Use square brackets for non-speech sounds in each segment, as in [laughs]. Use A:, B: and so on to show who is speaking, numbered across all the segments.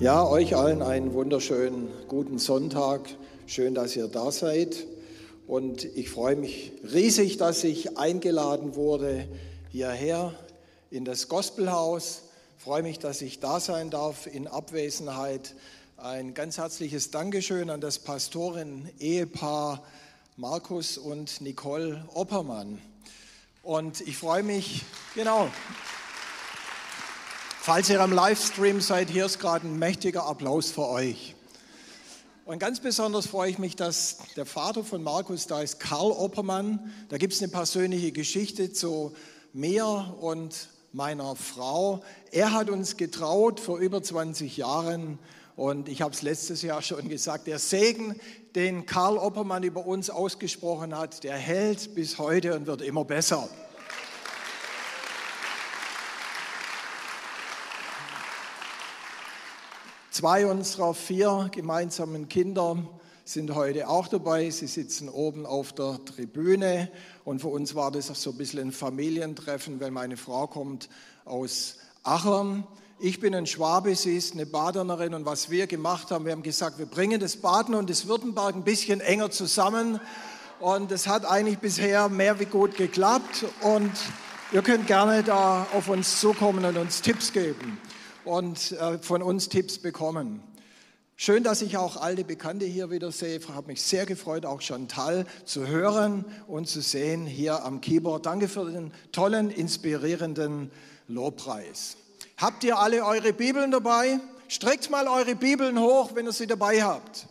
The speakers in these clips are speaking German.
A: Ja, euch allen einen wunderschönen guten Sonntag. Schön, dass ihr da seid. Und ich freue mich riesig, dass ich eingeladen wurde hierher in das Gospelhaus. Freue mich, dass ich da sein darf in Abwesenheit. Ein ganz herzliches Dankeschön an das Pastorin-Ehepaar Markus und Nicole Oppermann. Und ich freue mich, genau. Falls ihr am Livestream seid, hier ist gerade ein mächtiger Applaus für euch. Und ganz besonders freue ich mich, dass der Vater von Markus da ist, Karl Oppermann. Da gibt es eine persönliche Geschichte zu mir und meiner Frau. Er hat uns getraut vor über 20 Jahren und ich habe es letztes Jahr schon gesagt, der Segen, den Karl Oppermann über uns ausgesprochen hat, der hält bis heute und wird immer besser. Zwei unserer vier gemeinsamen Kinder sind heute auch dabei. Sie sitzen oben auf der Tribüne. Und für uns war das auch so ein bisschen ein Familientreffen, weil meine Frau kommt aus Achern. Ich bin ein Schwabe, sie ist eine Badenerin. Und was wir gemacht haben, wir haben gesagt, wir bringen das Baden und das Württemberg ein bisschen enger zusammen. Und es hat eigentlich bisher mehr wie gut geklappt. Und ihr könnt gerne da auf uns zukommen und uns Tipps geben und äh, von uns Tipps bekommen. Schön, dass ich auch alte Bekannte hier wieder sehe. Ich habe mich sehr gefreut, auch Chantal zu hören und zu sehen hier am Keyboard. Danke für den tollen, inspirierenden Lobpreis. Habt ihr alle eure Bibeln dabei? Streckt mal eure Bibeln hoch, wenn ihr sie dabei habt.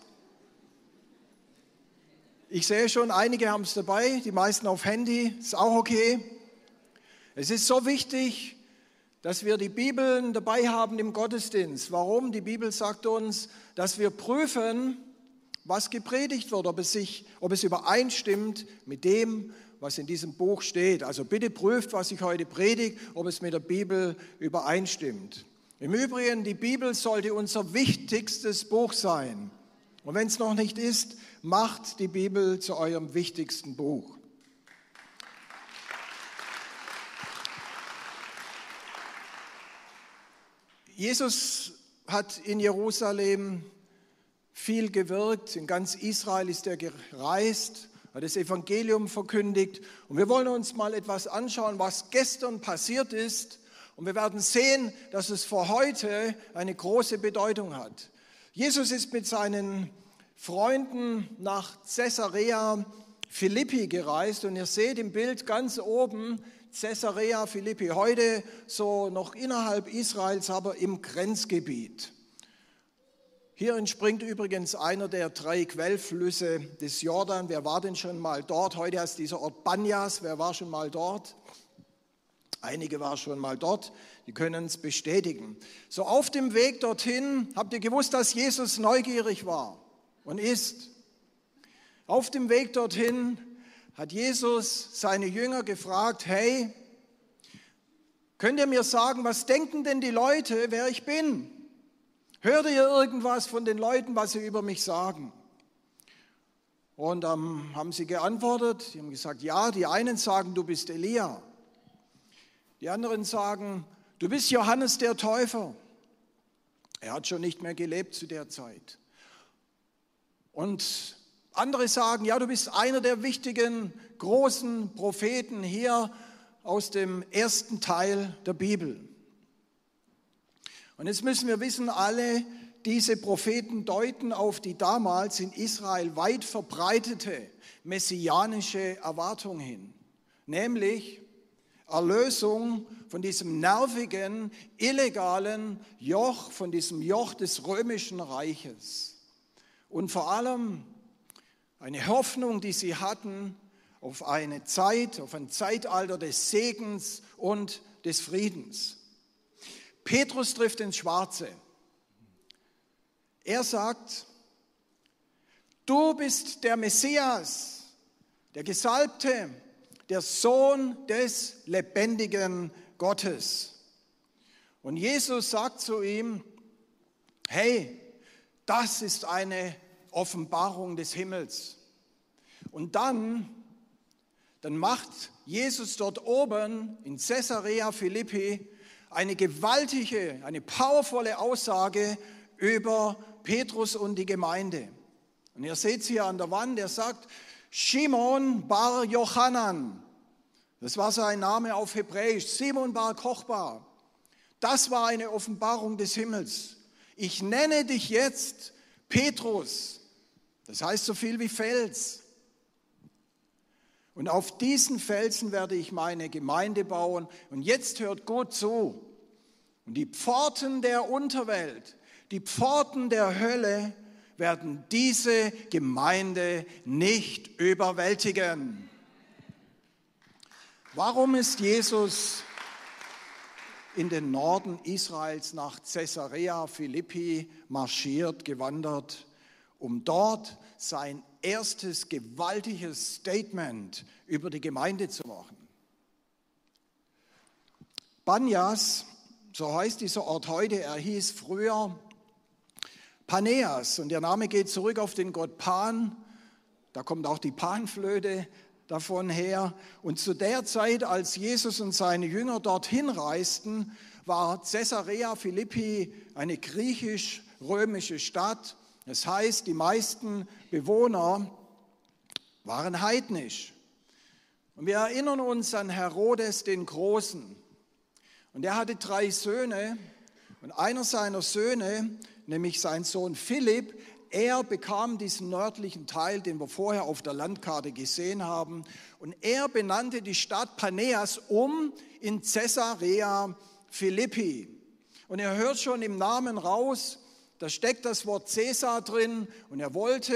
A: Ich sehe schon, einige haben es dabei, die meisten auf Handy, ist auch okay. Es ist so wichtig, dass wir die Bibeln dabei haben im Gottesdienst. Warum? Die Bibel sagt uns, dass wir prüfen, was gepredigt wird, ob es, sich, ob es übereinstimmt mit dem, was in diesem Buch steht. Also bitte prüft, was ich heute predige, ob es mit der Bibel übereinstimmt. Im Übrigen, die Bibel sollte unser wichtigstes Buch sein. Und wenn es noch nicht ist, macht die Bibel zu eurem wichtigsten Buch. Jesus hat in Jerusalem viel gewirkt, in ganz Israel ist er gereist, hat das Evangelium verkündigt. Und wir wollen uns mal etwas anschauen, was gestern passiert ist. Und wir werden sehen, dass es für heute eine große Bedeutung hat. Jesus ist mit seinen Freunden nach Caesarea Philippi gereist und ihr seht im Bild ganz oben Caesarea Philippi, heute so noch innerhalb Israels, aber im Grenzgebiet. Hier entspringt übrigens einer der drei Quellflüsse des Jordan. Wer war denn schon mal dort? Heute heißt dieser Ort Banyas. Wer war schon mal dort? Einige waren schon mal dort, die können es bestätigen. So auf dem Weg dorthin habt ihr gewusst, dass Jesus neugierig war und ist. Auf dem Weg dorthin hat Jesus seine Jünger gefragt, hey, könnt ihr mir sagen, was denken denn die Leute, wer ich bin? Hört ihr irgendwas von den Leuten, was sie über mich sagen? Und ähm, haben sie geantwortet, die haben gesagt, ja, die einen sagen, du bist Elia. Die anderen sagen, du bist Johannes der Täufer. Er hat schon nicht mehr gelebt zu der Zeit. Und andere sagen, ja, du bist einer der wichtigen großen Propheten hier aus dem ersten Teil der Bibel. Und jetzt müssen wir wissen, alle diese Propheten deuten auf die damals in Israel weit verbreitete messianische Erwartung hin, nämlich Erlösung von diesem nervigen, illegalen Joch, von diesem Joch des römischen Reiches. Und vor allem eine Hoffnung, die sie hatten auf eine Zeit, auf ein Zeitalter des Segens und des Friedens. Petrus trifft ins Schwarze. Er sagt, du bist der Messias, der Gesalbte, der Sohn des lebendigen Gottes. Und Jesus sagt zu ihm, hey, das ist eine Offenbarung des Himmels. Und dann, dann macht Jesus dort oben in Caesarea Philippi eine gewaltige, eine powervolle Aussage über Petrus und die Gemeinde. Und ihr seht es hier an der Wand, er sagt, Shimon bar Jochanan. Das war sein Name auf Hebräisch, Simon bar Kochbar. Das war eine Offenbarung des Himmels. Ich nenne dich jetzt Petrus. Das heißt so viel wie Fels. Und auf diesen Felsen werde ich meine Gemeinde bauen. Und jetzt hört Gott zu. Und die Pforten der Unterwelt, die Pforten der Hölle werden diese Gemeinde nicht überwältigen. Warum ist Jesus in den Norden Israels nach Caesarea Philippi marschiert, gewandert, um dort sein erstes gewaltiges Statement über die Gemeinde zu machen? Banyas, so heißt dieser Ort heute, er hieß früher Paneas und der Name geht zurück auf den Gott Pan. Da kommt auch die Panflöte davon her. Und zu der Zeit, als Jesus und seine Jünger dorthin reisten, war Caesarea Philippi eine griechisch-römische Stadt. Das heißt, die meisten Bewohner waren heidnisch. Und wir erinnern uns an Herodes den Großen. Und er hatte drei Söhne. Und einer seiner Söhne, nämlich sein Sohn Philipp, er bekam diesen nördlichen Teil, den wir vorher auf der Landkarte gesehen haben. Und er benannte die Stadt Paneas um in Caesarea Philippi. Und er hört schon im Namen raus, da steckt das Wort Cäsar drin und er wollte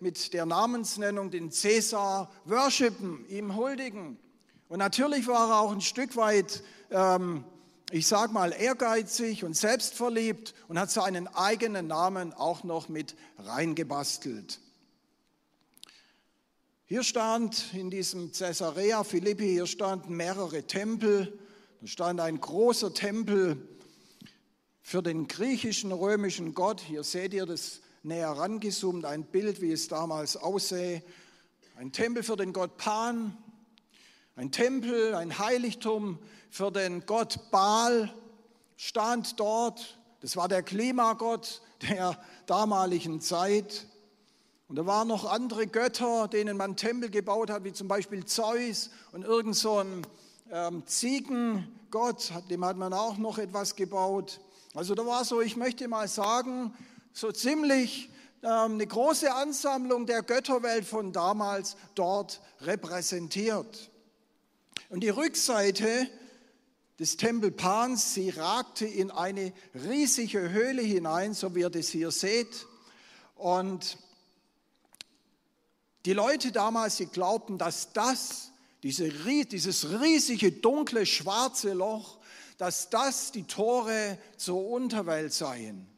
A: mit der Namensnennung den Cäsar worshipen, ihm huldigen. Und natürlich war er auch ein Stück weit ähm, ich sage mal, ehrgeizig und selbstverliebt und hat seinen eigenen Namen auch noch mit reingebastelt. Hier stand in diesem Caesarea Philippi, hier standen mehrere Tempel. Da stand ein großer Tempel für den griechischen römischen Gott. Hier seht ihr das näher rangezoomt, ein Bild, wie es damals aussähe. Ein Tempel für den Gott Pan, ein Tempel, ein Heiligtum für den Gott Baal stand dort. Das war der Klimagott der damaligen Zeit. Und da waren noch andere Götter, denen man Tempel gebaut hat, wie zum Beispiel Zeus und irgend so ein ähm, Ziegengott, dem hat man auch noch etwas gebaut. Also da war so, ich möchte mal sagen, so ziemlich ähm, eine große Ansammlung der Götterwelt von damals dort repräsentiert. Und die Rückseite des Tempel Pans, sie ragte in eine riesige Höhle hinein, so wie ihr das hier seht. Und die Leute damals, sie glaubten, dass das, diese, dieses riesige, dunkle, schwarze Loch, dass das die Tore zur Unterwelt seien.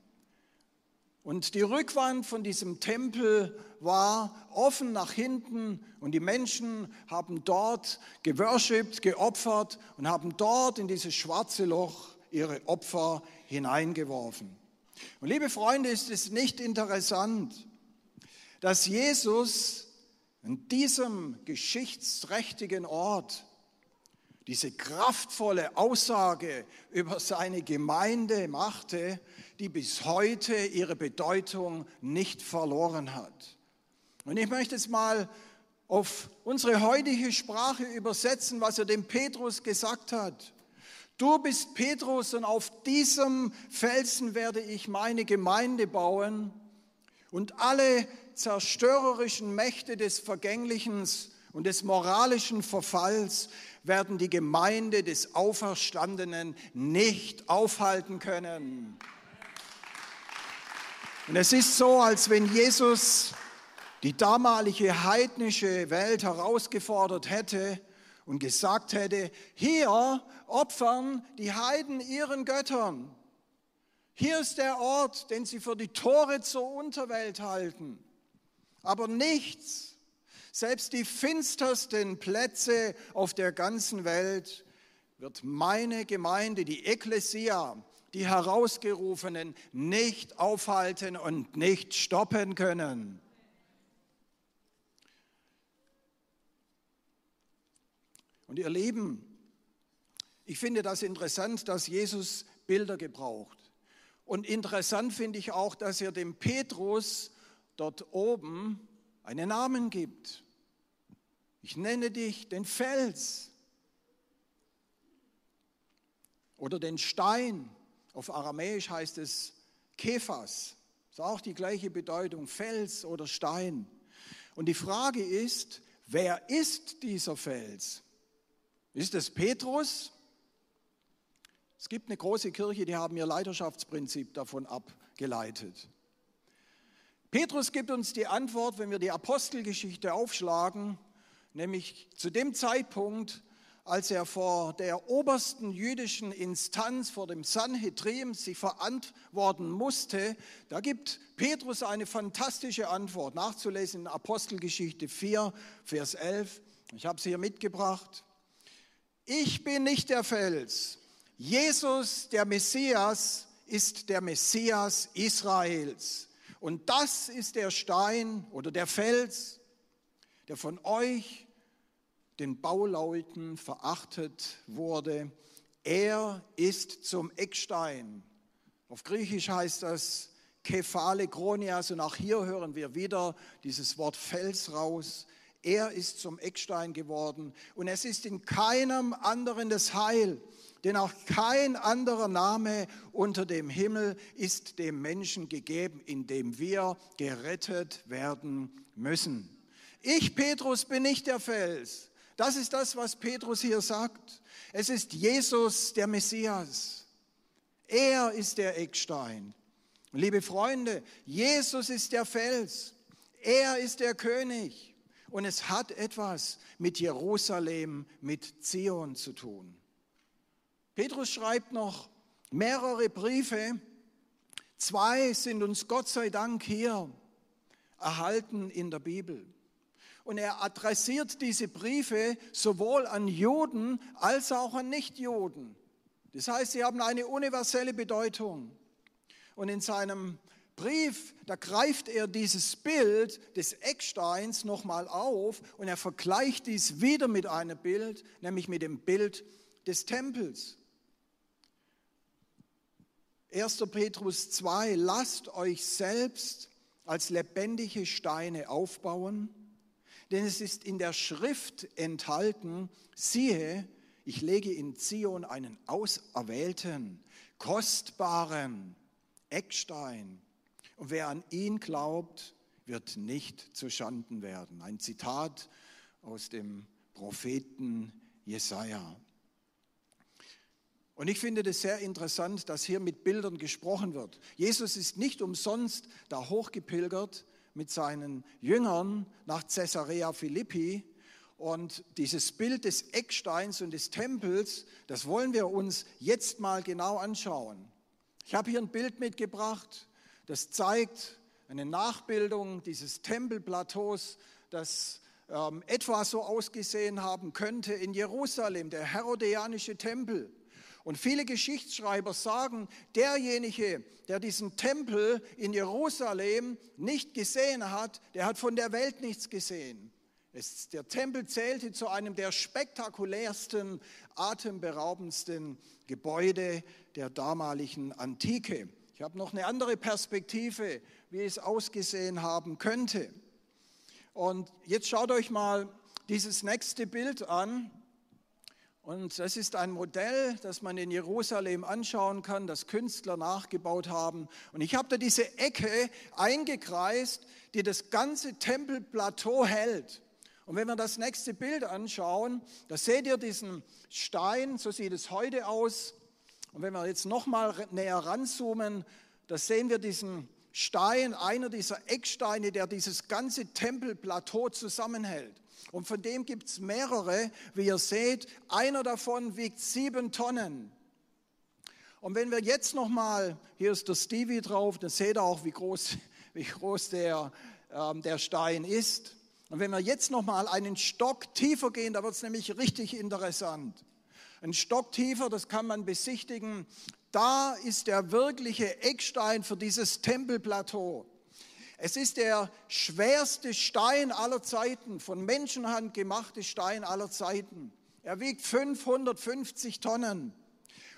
A: Und die Rückwand von diesem Tempel war offen nach hinten und die Menschen haben dort geworshipped, geopfert und haben dort in dieses schwarze Loch ihre Opfer hineingeworfen. Und liebe Freunde, ist es nicht interessant, dass Jesus an diesem geschichtsträchtigen Ort diese kraftvolle Aussage über seine Gemeinde machte, die bis heute ihre Bedeutung nicht verloren hat. Und ich möchte es mal auf unsere heutige Sprache übersetzen, was er dem Petrus gesagt hat. Du bist Petrus und auf diesem Felsen werde ich meine Gemeinde bauen und alle zerstörerischen Mächte des Vergänglichen und des moralischen Verfalls werden die Gemeinde des Auferstandenen nicht aufhalten können. Und es ist so, als wenn Jesus die damalige heidnische Welt herausgefordert hätte und gesagt hätte, hier opfern die Heiden ihren Göttern. Hier ist der Ort, den sie für die Tore zur Unterwelt halten. Aber nichts, selbst die finstersten Plätze auf der ganzen Welt, wird meine Gemeinde, die Ekklesia, die Herausgerufenen, nicht aufhalten und nicht stoppen können. Und ihr Lieben, ich finde das interessant, dass Jesus Bilder gebraucht. Und interessant finde ich auch, dass er dem Petrus dort oben einen Namen gibt. Ich nenne dich den Fels oder den Stein. Auf Aramäisch heißt es Kephas. Das ist auch die gleiche Bedeutung, Fels oder Stein. Und die Frage ist, wer ist dieser Fels? Ist es Petrus? Es gibt eine große Kirche, die haben ihr Leiterschaftsprinzip davon abgeleitet. Petrus gibt uns die Antwort, wenn wir die Apostelgeschichte aufschlagen, nämlich zu dem Zeitpunkt, als er vor der obersten jüdischen Instanz, vor dem Sanhedrin, sich verantworten musste, da gibt Petrus eine fantastische Antwort, nachzulesen in Apostelgeschichte 4, Vers 11. Ich habe sie hier mitgebracht. Ich bin nicht der Fels. Jesus, der Messias, ist der Messias Israels. Und das ist der Stein oder der Fels, der von euch, den Bauleuten, verachtet wurde. Er ist zum Eckstein. Auf Griechisch heißt das Kephale Chronias und auch hier hören wir wieder dieses Wort Fels raus. Er ist zum Eckstein geworden und es ist in keinem anderen das Heil, denn auch kein anderer Name unter dem Himmel ist dem Menschen gegeben, in dem wir gerettet werden müssen. Ich, Petrus, bin nicht der Fels. Das ist das, was Petrus hier sagt. Es ist Jesus, der Messias. Er ist der Eckstein. Liebe Freunde, Jesus ist der Fels. Er ist der König. Und es hat etwas mit Jerusalem, mit Zion zu tun. Petrus schreibt noch mehrere Briefe. Zwei sind uns Gott sei Dank hier erhalten in der Bibel. Und er adressiert diese Briefe sowohl an Juden als auch an Nichtjuden. Das heißt, sie haben eine universelle Bedeutung. Und in seinem Brief, da greift er dieses Bild des Ecksteins nochmal auf und er vergleicht dies wieder mit einem Bild, nämlich mit dem Bild des Tempels. 1. Petrus 2, lasst euch selbst als lebendige Steine aufbauen, denn es ist in der Schrift enthalten, siehe, ich lege in Zion einen auserwählten, kostbaren Eckstein und wer an ihn glaubt, wird nicht zu Schanden werden. Ein Zitat aus dem Propheten Jesaja. Und ich finde das sehr interessant, dass hier mit Bildern gesprochen wird. Jesus ist nicht umsonst da hochgepilgert mit seinen Jüngern nach Caesarea Philippi. Und dieses Bild des Ecksteins und des Tempels, das wollen wir uns jetzt mal genau anschauen. Ich habe hier ein Bild mitgebracht das zeigt eine Nachbildung dieses Tempelplateaus, das ähm, etwa so ausgesehen haben könnte in Jerusalem, der Herodianische Tempel. Und viele Geschichtsschreiber sagen, derjenige, der diesen Tempel in Jerusalem nicht gesehen hat, der hat von der Welt nichts gesehen. Es, der Tempel zählte zu einem der spektakulärsten, atemberaubendsten Gebäude der damaligen Antike. Ich habe noch eine andere Perspektive, wie es ausgesehen haben könnte. Und jetzt schaut euch mal dieses nächste Bild an. Und das ist ein Modell, das man in Jerusalem anschauen kann, das Künstler nachgebaut haben. Und ich habe da diese Ecke eingekreist, die das ganze Tempelplateau hält. Und wenn wir das nächste Bild anschauen, da seht ihr diesen Stein, so sieht es heute aus. Und wenn wir jetzt nochmal näher ranzoomen, da sehen wir diesen Stein, einer dieser Ecksteine, der dieses ganze Tempelplateau zusammenhält. Und von dem gibt es mehrere, wie ihr seht. Einer davon wiegt sieben Tonnen. Und wenn wir jetzt nochmal, hier ist der Stevie drauf, dann seht ihr auch, wie groß, [laughs] wie groß der, ähm, der Stein ist. Und wenn wir jetzt nochmal einen Stock tiefer gehen, da wird es nämlich richtig interessant. Ein Stock tiefer, das kann man besichtigen. Da ist der wirkliche Eckstein für dieses Tempelplateau. Es ist der schwerste Stein aller Zeiten, von Menschenhand gemachte Stein aller Zeiten. Er wiegt 550 Tonnen.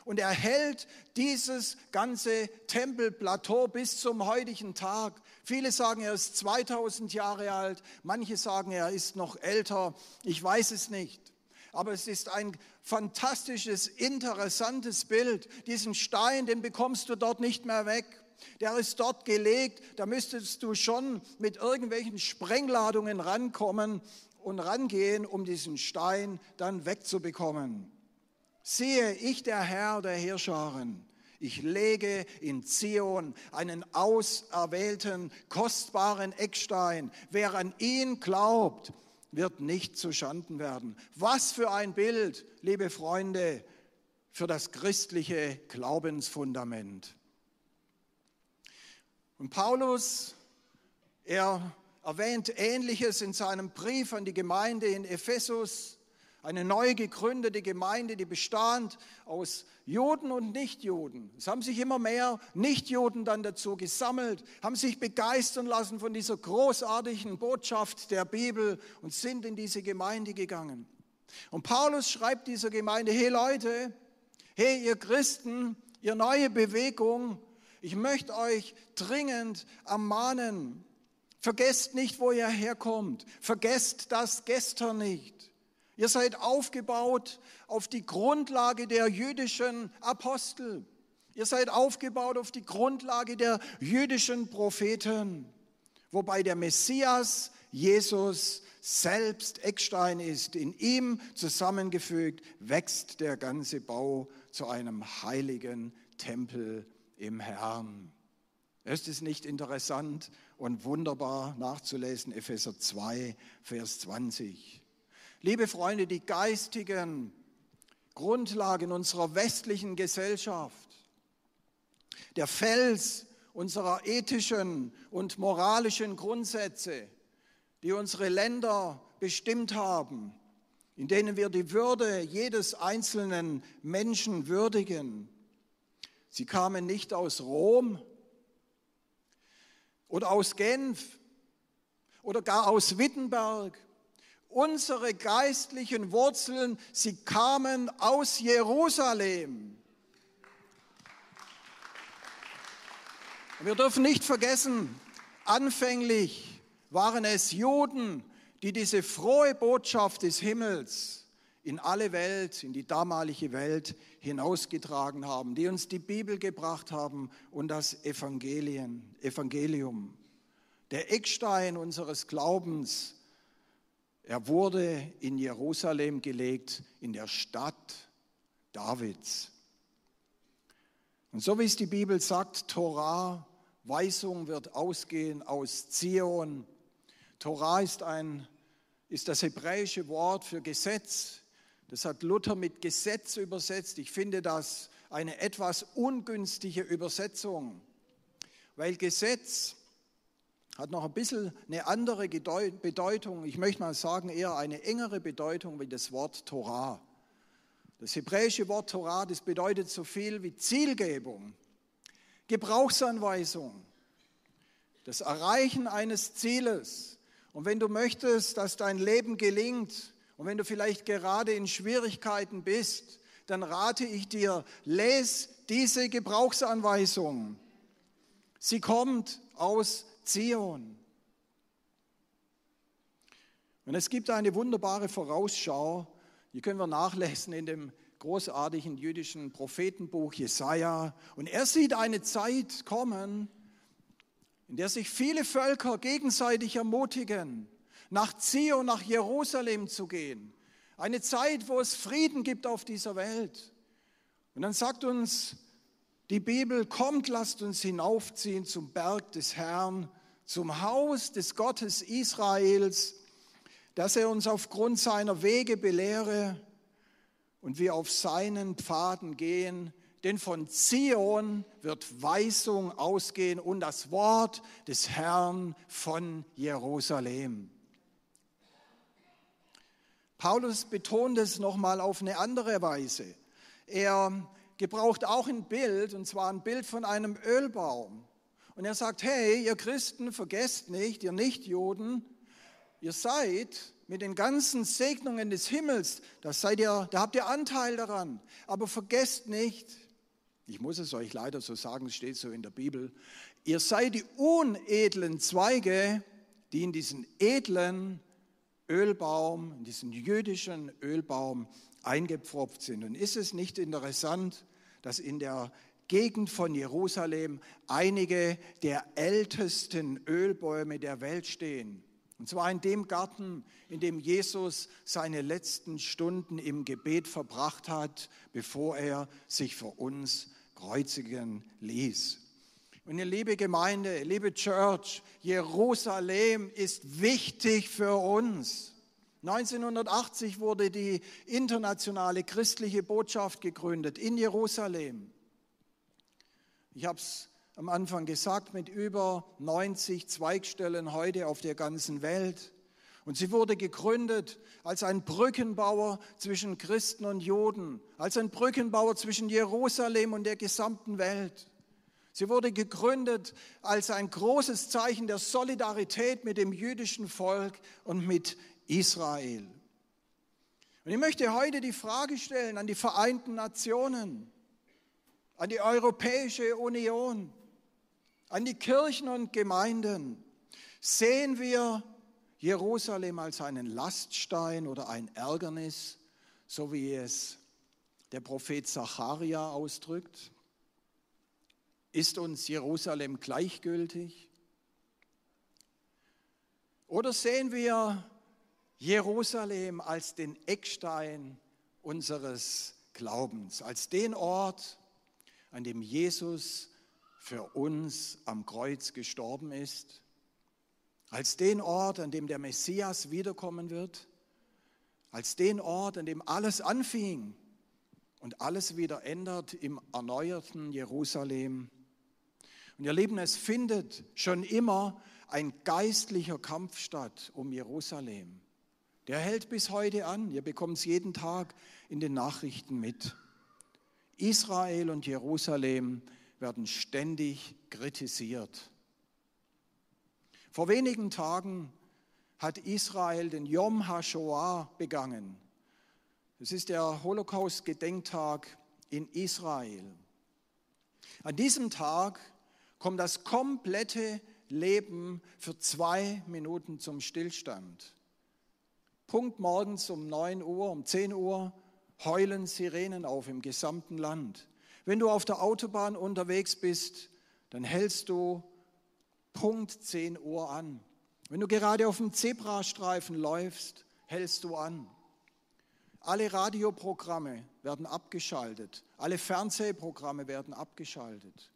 A: Und er hält dieses ganze Tempelplateau bis zum heutigen Tag. Viele sagen, er ist 2000 Jahre alt, manche sagen, er ist noch älter. Ich weiß es nicht. Aber es ist ein fantastisches, interessantes Bild. Diesen Stein, den bekommst du dort nicht mehr weg. Der ist dort gelegt, da müsstest du schon mit irgendwelchen Sprengladungen rankommen und rangehen, um diesen Stein dann wegzubekommen. Siehe, ich der Herr der Herrscharen, ich lege in Zion einen auserwählten, kostbaren Eckstein. Wer an ihn glaubt, wird nicht zu Schanden werden. Was für ein Bild, liebe Freunde, für das christliche Glaubensfundament. Und Paulus, er erwähnt Ähnliches in seinem Brief an die Gemeinde in Ephesus. Eine neu gegründete Gemeinde, die bestand aus Juden und Nichtjuden. Es haben sich immer mehr Nichtjuden dann dazu gesammelt, haben sich begeistern lassen von dieser großartigen Botschaft der Bibel und sind in diese Gemeinde gegangen. Und Paulus schreibt dieser Gemeinde, hey Leute, hey ihr Christen, ihr neue Bewegung, ich möchte euch dringend ermahnen, vergesst nicht, wo ihr herkommt, vergesst das gestern nicht. Ihr seid aufgebaut auf die Grundlage der jüdischen Apostel. Ihr seid aufgebaut auf die Grundlage der jüdischen Propheten, wobei der Messias, Jesus, selbst Eckstein ist. In ihm zusammengefügt wächst der ganze Bau zu einem heiligen Tempel im Herrn. Ist es nicht interessant und wunderbar nachzulesen, Epheser 2, Vers 20. Liebe Freunde, die geistigen Grundlagen unserer westlichen Gesellschaft, der Fels unserer ethischen und moralischen Grundsätze, die unsere Länder bestimmt haben, in denen wir die Würde jedes einzelnen Menschen würdigen. Sie kamen nicht aus Rom oder aus Genf oder gar aus Wittenberg unsere geistlichen Wurzeln, sie kamen aus Jerusalem. Wir dürfen nicht vergessen, anfänglich waren es Juden, die diese frohe Botschaft des Himmels in alle Welt, in die damalige Welt hinausgetragen haben, die uns die Bibel gebracht haben und das Evangelium. Der Eckstein unseres Glaubens er wurde in Jerusalem gelegt, in der Stadt Davids. Und so wie es die Bibel sagt, Torah, Weisung wird ausgehen aus Zion. Torah ist, ein, ist das hebräische Wort für Gesetz. Das hat Luther mit Gesetz übersetzt. Ich finde das eine etwas ungünstige Übersetzung, weil Gesetz hat noch ein bisschen eine andere Bedeutung. Ich möchte mal sagen, eher eine engere Bedeutung wie das Wort Torah. Das hebräische Wort Torah, das bedeutet so viel wie Zielgebung, Gebrauchsanweisung, das Erreichen eines Zieles. Und wenn du möchtest, dass dein Leben gelingt und wenn du vielleicht gerade in Schwierigkeiten bist, dann rate ich dir, lese diese Gebrauchsanweisung. Sie kommt aus Zion. Und es gibt eine wunderbare Vorausschau, die können wir nachlesen in dem großartigen jüdischen Prophetenbuch Jesaja. Und er sieht eine Zeit kommen, in der sich viele Völker gegenseitig ermutigen, nach Zion, nach Jerusalem zu gehen. Eine Zeit, wo es Frieden gibt auf dieser Welt. Und dann sagt uns die Bibel, kommt, lasst uns hinaufziehen zum Berg des Herrn zum Haus des Gottes Israels, dass er uns aufgrund seiner Wege belehre und wir auf seinen Pfaden gehen, denn von Zion wird Weisung ausgehen und das Wort des Herrn von Jerusalem. Paulus betont es nochmal auf eine andere Weise. Er gebraucht auch ein Bild, und zwar ein Bild von einem Ölbaum. Und er sagt, hey, ihr Christen, vergesst nicht, ihr Nichtjuden, ihr seid mit den ganzen Segnungen des Himmels, das seid ihr, da habt ihr Anteil daran. Aber vergesst nicht, ich muss es euch leider so sagen, es steht so in der Bibel, ihr seid die unedlen Zweige, die in diesen edlen Ölbaum, in diesen jüdischen Ölbaum eingepfropft sind. Und ist es nicht interessant, dass in der Gegend von Jerusalem einige der ältesten Ölbäume der Welt stehen? Und zwar in dem Garten, in dem Jesus seine letzten Stunden im Gebet verbracht hat, bevor er sich für uns kreuzigen ließ. Und ihr liebe Gemeinde, liebe Church, Jerusalem ist wichtig für uns. 1980 wurde die internationale christliche Botschaft gegründet in Jerusalem. Ich habe es am Anfang gesagt, mit über 90 Zweigstellen heute auf der ganzen Welt. Und sie wurde gegründet als ein Brückenbauer zwischen Christen und Juden, als ein Brückenbauer zwischen Jerusalem und der gesamten Welt. Sie wurde gegründet als ein großes Zeichen der Solidarität mit dem jüdischen Volk und mit Israel. Und ich möchte heute die Frage stellen an die Vereinten Nationen, an die Europäische Union an die Kirchen und Gemeinden, sehen wir Jerusalem als einen Laststein oder ein Ärgernis, so wie es der Prophet Zacharia ausdrückt? Ist uns Jerusalem gleichgültig? Oder sehen wir Jerusalem als den Eckstein unseres Glaubens, als den Ort, an dem Jesus für uns am Kreuz gestorben ist, als den Ort, an dem der Messias wiederkommen wird, als den Ort, an dem alles anfing und alles wieder ändert im erneuerten Jerusalem. Und ihr Lieben, es findet schon immer ein geistlicher Kampf statt um Jerusalem. Der hält bis heute an. Ihr bekommt es jeden Tag in den Nachrichten mit. Israel und Jerusalem werden ständig kritisiert. Vor wenigen Tagen hat Israel den Yom HaShoah begangen. Das ist der Holocaust-Gedenktag in Israel. An diesem Tag kommt das komplette Leben für zwei Minuten zum Stillstand. Punkt morgens um 9 Uhr, um 10 Uhr heulen Sirenen auf im gesamten Land. Wenn du auf der Autobahn unterwegs bist, dann hältst du Punkt 10 Uhr an. Wenn du gerade auf dem Zebrastreifen läufst, hältst du an. Alle Radioprogramme werden abgeschaltet, alle Fernsehprogramme werden abgeschaltet.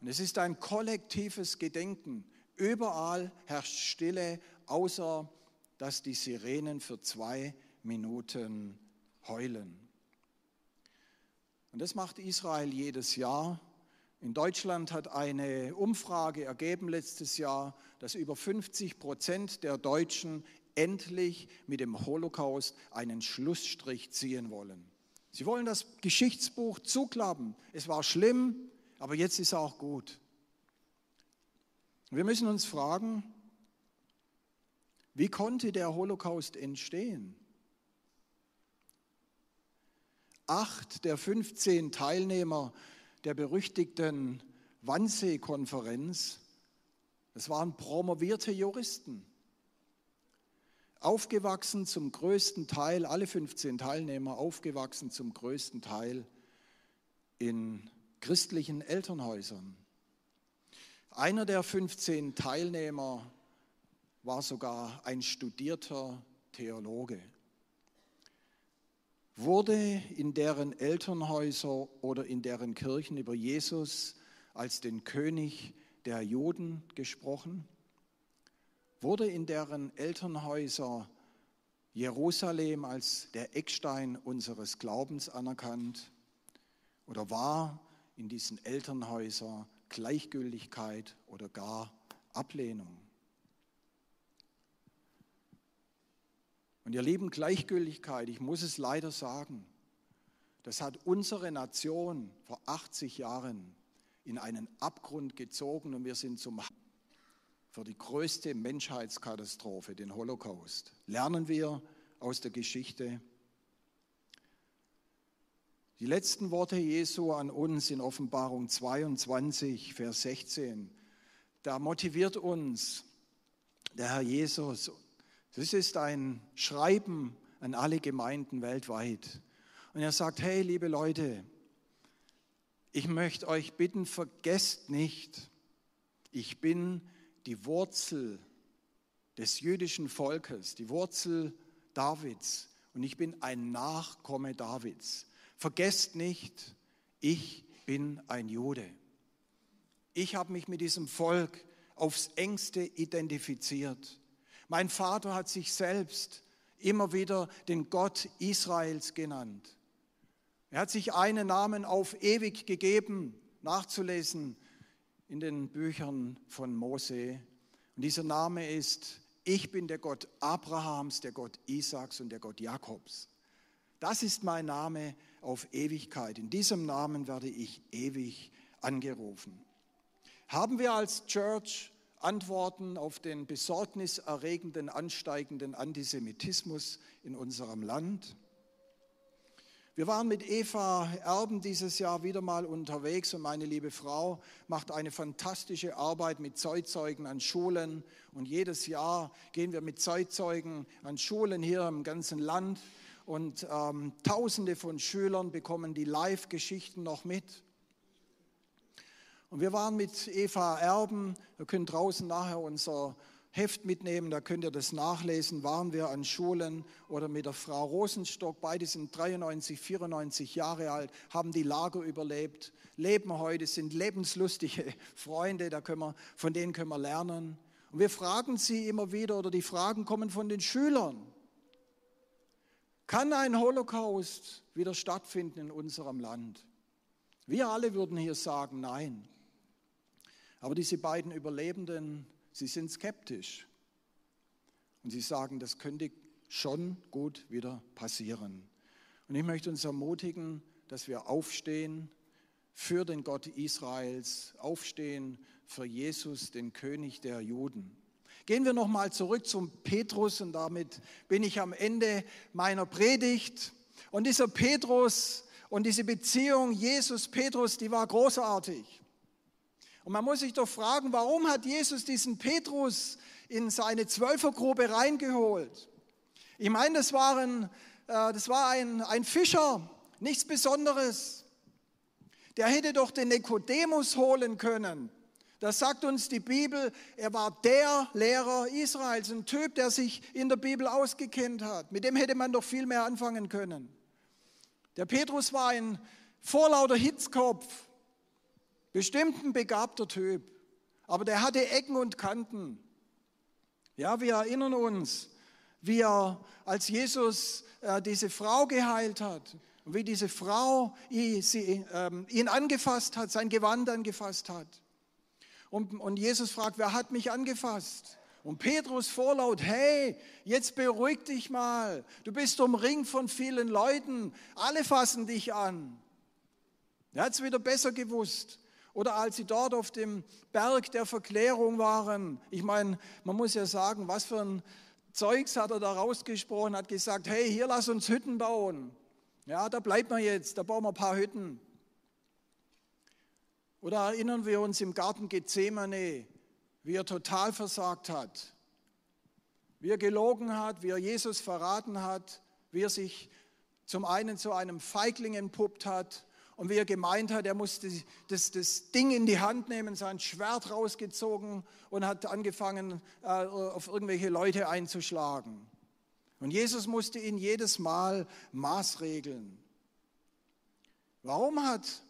A: Und es ist ein kollektives Gedenken. Überall herrscht Stille, außer dass die Sirenen für zwei Minuten heulen. Und das macht Israel jedes Jahr. In Deutschland hat eine Umfrage ergeben letztes Jahr, dass über 50 Prozent der Deutschen endlich mit dem Holocaust einen Schlussstrich ziehen wollen. Sie wollen das Geschichtsbuch zuklappen. Es war schlimm, aber jetzt ist es auch gut. Wir müssen uns fragen, wie konnte der Holocaust entstehen? acht der 15 Teilnehmer der berüchtigten Wannsee-Konferenz, das waren promovierte Juristen, aufgewachsen zum größten Teil, alle 15 Teilnehmer aufgewachsen zum größten Teil in christlichen Elternhäusern. Einer der 15 Teilnehmer war sogar ein studierter Theologe wurde in deren Elternhäuser oder in deren Kirchen über Jesus als den König der Juden gesprochen? Wurde in deren Elternhäuser Jerusalem als der Eckstein unseres Glaubens anerkannt? Oder war in diesen Elternhäusern Gleichgültigkeit oder gar Ablehnung? Und ihr lieben Gleichgültigkeit, ich muss es leider sagen, das hat unsere Nation vor 80 Jahren in einen Abgrund gezogen und wir sind zum für die größte Menschheitskatastrophe, den Holocaust. Lernen wir aus der Geschichte. Die letzten Worte Jesu an uns in Offenbarung 22, Vers 16, da motiviert uns der Herr Jesus. Das ist ein Schreiben an alle Gemeinden weltweit. Und er sagt, hey liebe Leute, ich möchte euch bitten, vergesst nicht, ich bin die Wurzel des jüdischen Volkes, die Wurzel Davids und ich bin ein Nachkomme Davids. Vergesst nicht, ich bin ein Jude. Ich habe mich mit diesem Volk aufs engste identifiziert. Mein Vater hat sich selbst immer wieder den Gott Israels genannt. Er hat sich einen Namen auf ewig gegeben, nachzulesen in den Büchern von Mose. Und dieser Name ist, ich bin der Gott Abrahams, der Gott Isaaks und der Gott Jakobs. Das ist mein Name auf Ewigkeit. In diesem Namen werde ich ewig angerufen. Haben wir als Church Antworten auf den besorgniserregenden, ansteigenden Antisemitismus in unserem Land? Wir waren mit Eva Erben dieses Jahr wieder mal unterwegs und meine liebe Frau macht eine fantastische Arbeit mit Zeitzeugen an Schulen. Und jedes Jahr gehen wir mit Zeitzeugen an Schulen hier im ganzen Land und ähm, Tausende von Schülern bekommen die Live-Geschichten noch mit. Und wir waren mit Eva Erben, wir können draußen nachher unser Heft mitnehmen, da könnt ihr das nachlesen, waren wir an Schulen oder mit der Frau Rosenstock, beide sind 93, 94 Jahre alt, haben die Lager überlebt, leben heute, sind lebenslustige [laughs] Freunde, da können wir, von denen können wir lernen. Und wir fragen sie immer wieder, oder die Fragen kommen von den Schülern. Kann ein Holocaust wieder stattfinden in unserem Land? Wir alle würden hier sagen, nein. Aber diese beiden Überlebenden, sie sind skeptisch. Und sie sagen, das könnte schon gut wieder passieren. Und ich möchte uns ermutigen, dass wir aufstehen für den Gott Israels, aufstehen für Jesus, den König der Juden. Gehen wir nochmal zurück zum Petrus und damit bin ich am Ende meiner Predigt. Und dieser Petrus und diese Beziehung Jesus-Petrus, die war großartig. Und man muss sich doch fragen, warum hat Jesus diesen Petrus in seine Zwölfergruppe reingeholt? Ich meine, das, waren, äh, das war ein, ein Fischer, nichts Besonderes. Der hätte doch den Nikodemus holen können. Das sagt uns die Bibel, er war der Lehrer Israels, ein Typ, der sich in der Bibel ausgekennt hat. Mit dem hätte man doch viel mehr anfangen können. Der Petrus war ein vorlauter Hitzkopf, bestimmt ein begabter Typ, aber der hatte Ecken und Kanten. Ja, wir erinnern uns, wie er, als Jesus äh, diese Frau geheilt hat, wie diese Frau ihn, sie, ähm, ihn angefasst hat, sein Gewand angefasst hat. Und, und Jesus fragt, wer hat mich angefasst? Und Petrus vorlaut, hey, jetzt beruhig dich mal. Du bist umringt von vielen Leuten. Alle fassen dich an. Er hat es wieder besser gewusst. Oder als sie dort auf dem Berg der Verklärung waren. Ich meine, man muss ja sagen, was für ein Zeugs hat er da rausgesprochen, hat gesagt, hey, hier lass uns Hütten bauen. Ja, da bleibt man jetzt, da bauen wir ein paar Hütten. Oder erinnern wir uns im Garten Gethsemane, wie er total versagt hat, wie er gelogen hat, wie er Jesus verraten hat, wie er sich zum einen zu einem Feigling entpuppt hat und wie er gemeint hat, er musste das, das Ding in die Hand nehmen, sein Schwert rausgezogen und hat angefangen, äh, auf irgendwelche Leute einzuschlagen. Und Jesus musste ihn jedes Mal maßregeln. Warum hat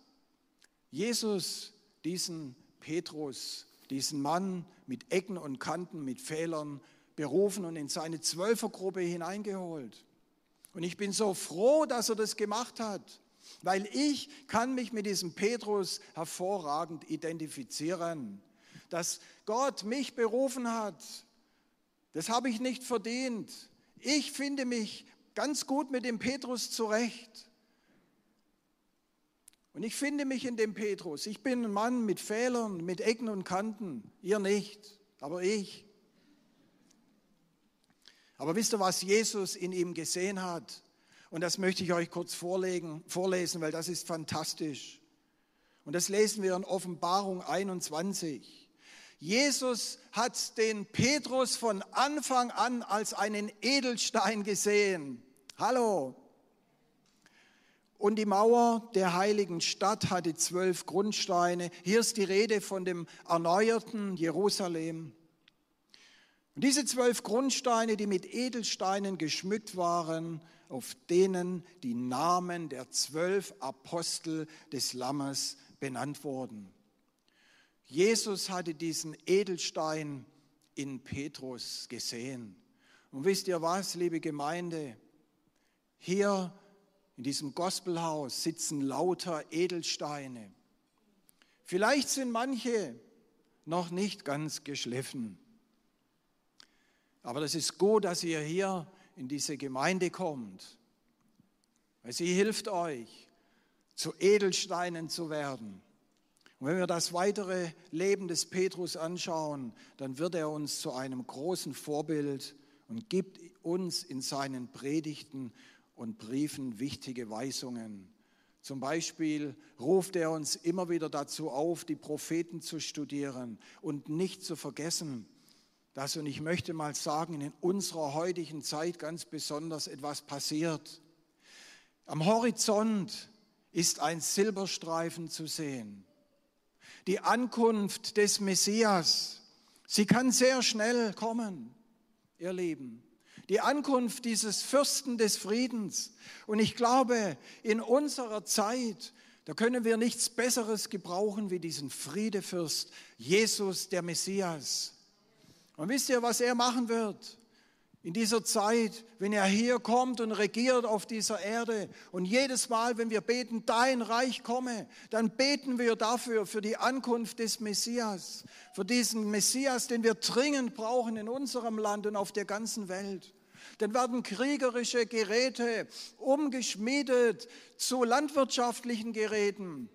A: Jesus diesen Petrus, diesen Mann mit Ecken und Kanten, mit Fehlern berufen und in seine Zwölfergruppe hineingeholt. Und ich bin so froh, dass er das gemacht hat, weil ich kann mich mit diesem Petrus hervorragend identifizieren. Dass Gott mich berufen hat, das habe ich nicht verdient. Ich finde mich ganz gut mit dem Petrus zurecht. Und ich finde mich in dem Petrus. Ich bin ein Mann mit Fehlern, mit Ecken und Kanten. Ihr nicht. aber ich. Aber wisst ihr, was Jesus in ihm gesehen hat? Und das möchte ich euch kurz vorlegen, vorlesen, weil das ist fantastisch. Und das lesen wir in Offenbarung 21. Jesus hat den Petrus von Anfang an als einen Edelstein gesehen. Hallo. Und die Mauer der heiligen Stadt hatte zwölf Grundsteine. Hier ist die Rede von dem erneuerten Jerusalem. Und diese zwölf Grundsteine, die mit Edelsteinen geschmückt waren, auf denen die Namen der zwölf Apostel des Lammes benannt wurden. Jesus hatte diesen Edelstein in Petrus gesehen. Und wisst ihr was, liebe Gemeinde? Hier in diesem Gospelhaus sitzen lauter Edelsteine. Vielleicht sind manche noch nicht ganz geschliffen. Aber das ist gut, dass ihr hier in diese Gemeinde kommt, weil sie hilft euch, zu Edelsteinen zu werden. Und wenn wir das weitere Leben des Petrus anschauen, dann wird er uns zu einem großen Vorbild und gibt uns in seinen Predigten und Briefen wichtige Weisungen. Zum Beispiel ruft er uns immer wieder dazu auf, die Propheten zu studieren und nicht zu vergessen, dass, und ich möchte mal sagen, in unserer heutigen Zeit ganz besonders etwas passiert. Am Horizont ist ein Silberstreifen zu sehen. Die Ankunft des Messias, sie kann sehr schnell kommen, ihr Lieben die Ankunft dieses Fürsten des Friedens. Und ich glaube, in unserer Zeit, da können wir nichts Besseres gebrauchen wie diesen Friedefürst, Jesus der Messias. Und wisst ihr, was er machen wird? In dieser Zeit, wenn er hier kommt und regiert auf dieser Erde und jedes Mal, wenn wir beten, dein Reich komme, dann beten wir dafür, für die Ankunft des Messias, für diesen Messias, den wir dringend brauchen in unserem Land und auf der ganzen Welt. Dann werden kriegerische Geräte umgeschmiedet zu landwirtschaftlichen Geräten.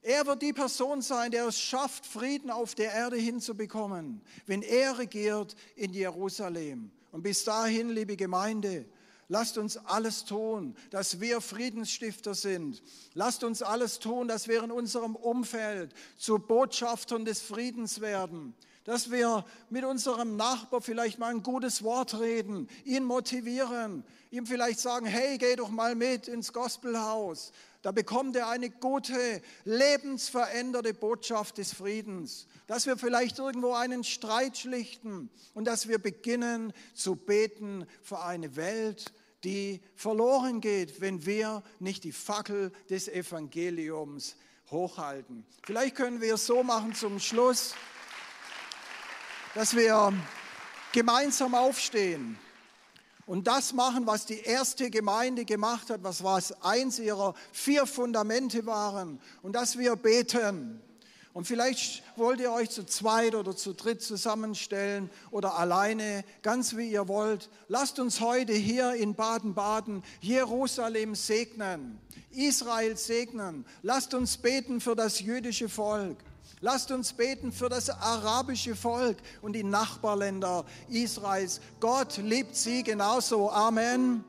A: Er wird die Person sein, der es schafft, Frieden auf der Erde hinzubekommen, wenn er regiert in Jerusalem. Und bis dahin, liebe Gemeinde, Lasst uns alles tun, dass wir Friedensstifter sind. Lasst uns alles tun, dass wir in unserem Umfeld zu Botschaftern des Friedens werden dass wir mit unserem Nachbar vielleicht mal ein gutes Wort reden, ihn motivieren, ihm vielleicht sagen, hey, geh doch mal mit ins Gospelhaus. Da bekommt er eine gute, lebensveränderte Botschaft des Friedens. Dass wir vielleicht irgendwo einen Streit schlichten und dass wir beginnen zu beten für eine Welt, die verloren geht, wenn wir nicht die Fackel des Evangeliums hochhalten. Vielleicht können wir es so machen zum Schluss dass wir gemeinsam aufstehen und das machen, was die erste Gemeinde gemacht hat, was was eins ihrer vier Fundamente waren und dass wir beten. Und vielleicht wollt ihr euch zu zweit oder zu dritt zusammenstellen oder alleine, ganz wie ihr wollt. Lasst uns heute hier in Baden-Baden Jerusalem segnen, Israel segnen. Lasst uns beten für das jüdische Volk. Lasst uns beten für das arabische Volk und die Nachbarländer Israels. Gott liebt sie genauso. Amen.